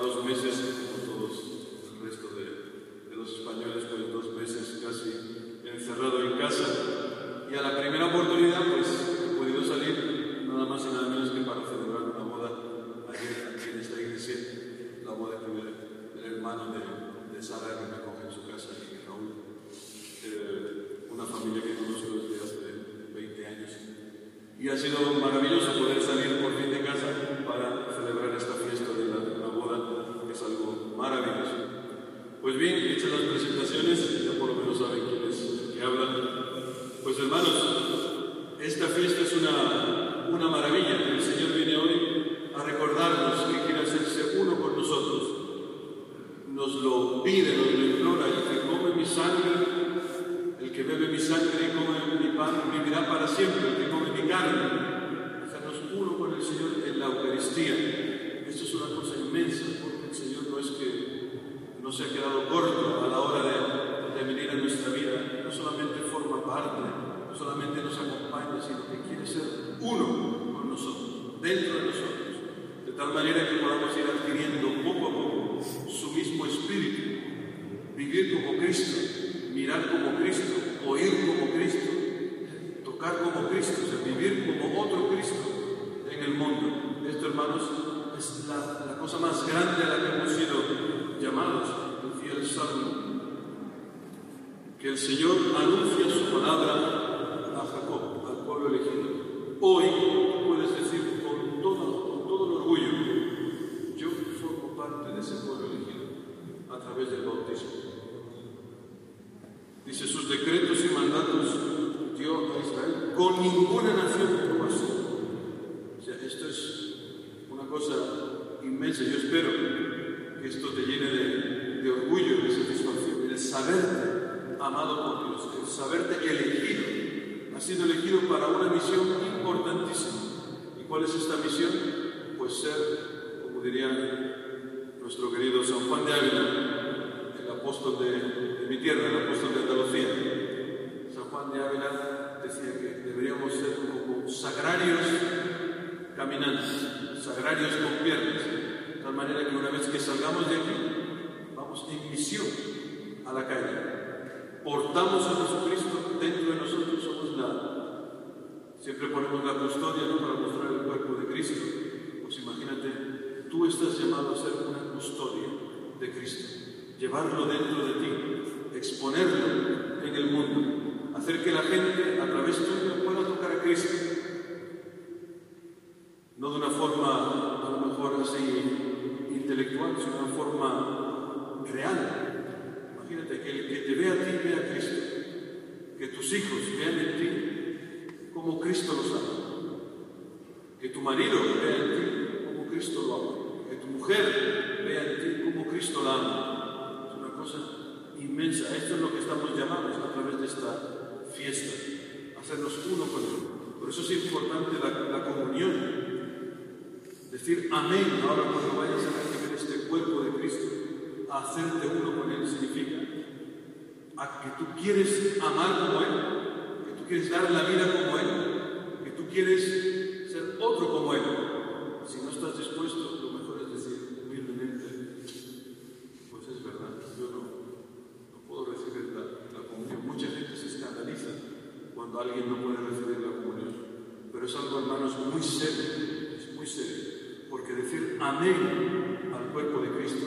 dos meses, como todos el resto de, de los españoles, pues dos meses casi encerrado en casa. Y a la primera oportunidad, pues he podido salir nada más y nada menos que para celebrar una boda ayer aquí en esta iglesia, la boda que del hermano de, de Sara que me acoge en su casa, y Raúl, eh, una familia que conozco desde hace 20 años. Y ha sido maravilloso poder salir por fin de casa para celebrar esta fiesta de la, de la boda, que es algo maravilloso. Pues bien, hechas las presentaciones, ya por lo menos saben quiénes que hablan. Pues hermanos, esta fiesta es una, una maravilla. El Señor viene hoy a recordarnos que quiere hacerse uno con nosotros. Nos lo pide, lo implora, y dice, come mi sangre, el que bebe mi sangre y come mi pan vivirá para siempre, el que come mi carne. Hacernos uno con el Señor en la Eucaristía. Esto es una cosa inmensa, porque el Señor no es que no se ha quedado corto a la hora de venir a nuestra vida, no solamente forma parte, no solamente nos acompaña, sino que quiere ser uno con nosotros, dentro de nosotros, de tal manera que podamos ir adquiriendo poco a poco su mismo espíritu, vivir como Cristo, mirar como Cristo, oír como Cristo, tocar como Cristo, vivir como otro Cristo en el mundo. Esto, hermanos, es la, cosa más grande a la que hemos sido llamados, el Salmo, que el Señor anuncia su palabra a Jacob, al pueblo elegido. Hoy puedes decir con todo, con todo el orgullo, yo formo parte de ese pueblo elegido a través del bautismo. Dice, sus decretos y mandatos dio a Israel con ninguna nación que tuvo así. O sea, esto es una cosa inmensa. Yo espero que esto te llene de, de orgullo, de satisfacción, el saberte amado por Dios, el saberte elegido. Has sido elegido para una misión importantísima. ¿Y cuál es esta misión? Pues ser, como diría nuestro querido San Juan de Ávila, el apóstol de, mi tierra, el apóstol de Andalucía. San Juan de Ávila decía que deberíamos ser como sagrarios caminantes, sagrarios con piernas, manera que una vez que salgamos de aquí, vamos en misión a la calle. Portamos a Jesucristo dentro de nosotros, somos la. Siempre ponemos la custodia ¿no? para mostrar el cuerpo de Cristo. Pues imagínate, tú estás llamado a ser una custodia de Cristo, llevarlo dentro de ti, exponerlo en el mundo, hacer que la gente a través tuyo pueda tocar a Cristo no de una forma a lo mejor así intelectual, sino una forma real. Imagínate que el que te vea a ti vea a Cristo, que tus hijos vean en ti como Cristo los ama, que tu marido vea en ti como Cristo lo ama, que tu mujer vea en ti como Cristo la ama. Es una cosa inmensa. Esto es lo que estamos llamados a través de esta fiesta, hacernos uno con Él. Por eso es importante la, la comunión, Decir amén ahora cuando vayas a recibir cuerpo de Cristo, a hacerte uno con Él significa que tú quieres amar como Él, que tú quieres dar la vida como Él, que tú quieres ser otro como Él. Si no estás dispuesto, lo mejor es decir humildemente, pues es verdad, yo no, no puedo recibir la, la comunión. Mucha gente se escandaliza cuando alguien no puede recibir la comunión, pero es algo, hermanos, muy serio, es muy serio. Porque decir amén cuerpo de Cristo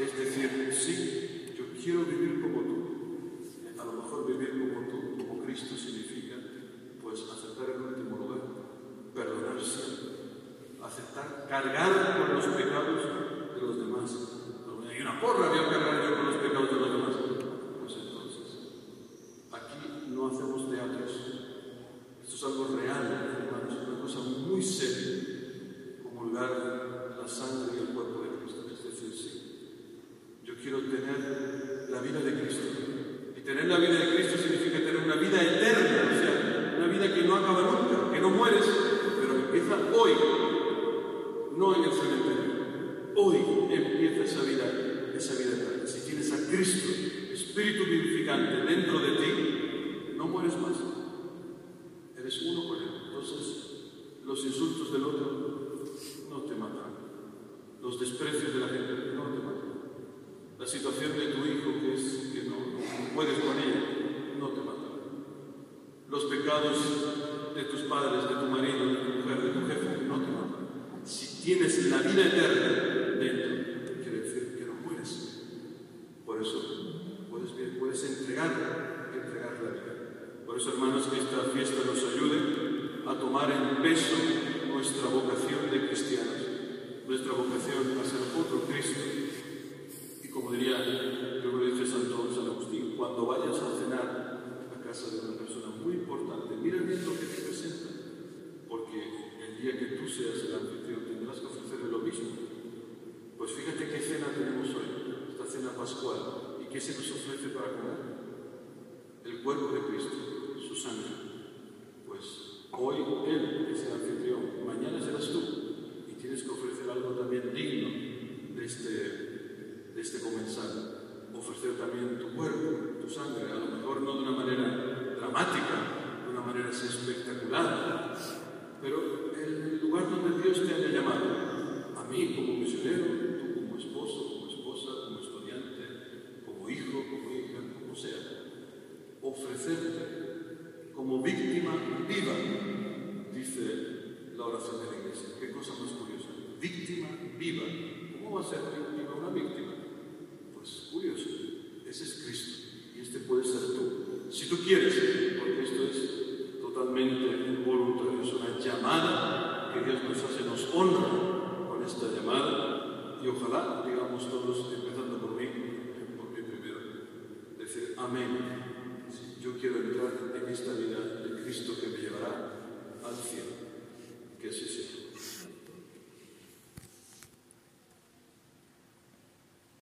es decir, sí, yo quiero vivir como tú. A lo mejor vivir como tú, como Cristo, significa pues aceptar el último lugar, perdonar siempre, aceptar cargar con los pecados de los demás. Hay una porra, voy a cargar yo con los pecados de los demás. Pues entonces, aquí no hacemos teatros. Esto es algo real, hermanos, una cosa muy seria comulgar la sangre quiero tener la vida de Cristo. Y tener la vida de Cristo significa tener una vida eterna, o sea, una vida que no acaba nunca, que no mueres, pero que empieza hoy, no en el cementerio. Hoy empieza esa vida, esa vida eterna. Si tienes a Cristo, Espíritu vivificante, dentro de ti, no mueres más. Eres uno con Él. Entonces, los insultos del otro no te matan. Los desprecios del situación de tu hijo que es que no, puedes con ella, no te matan. Los pecados de tus padres, de tu marido, de tu mujer, de tu jefe, no te matan. Si tienes la vida eterna dentro, quiere decir que no mueres. Por eso puedes, puedes entregar, entregar la vida. Por eso, hermanos, que esta fiesta nos ayude a tomar en peso nuestra vocación de cristianos, nuestra vocación a ser otro Cristo. Como diría, creo que dice Santo San Agustín, cuando vayas a cenar a casa de una persona muy importante, mira bien lo que te presenta, porque el día que tú seas el anfitrión tendrás que ofrecerle lo mismo. Pues fíjate qué cena tenemos hoy, esta cena pascual, y qué se nos ofrece para comer. El cuerpo de Cristo, su sangre. Pues hoy Él es el anfitrión, mañana serás tú, y tienes que ofrecer algo también digno de este, este comensal. Ofrecer también tu cuerpo, tu sangre, a lo mejor no de una manera dramática, de una manera así espectacular, pero el lugar donde Dios te haya llamado, a mí como misionero, tú como esposo, como esposa, como estudiante, como hijo, como hija, como sea, ofrecerte como víctima viva, dice la oración de la iglesia. Qué cosa más curiosa. Víctima viva. ¿Cómo va a ser víctima una víctima? Curioso. Ese es Cristo. Y este puede ser tú. Si tú quieres, porque esto es totalmente voluntario, es una llamada que Dios nos hace, nos honra con esta llamada. Y ojalá, digamos todos, empezando por mí, por mí primero, decir amén yo quiero entrar en esta vida de Cristo que me llevará al cielo.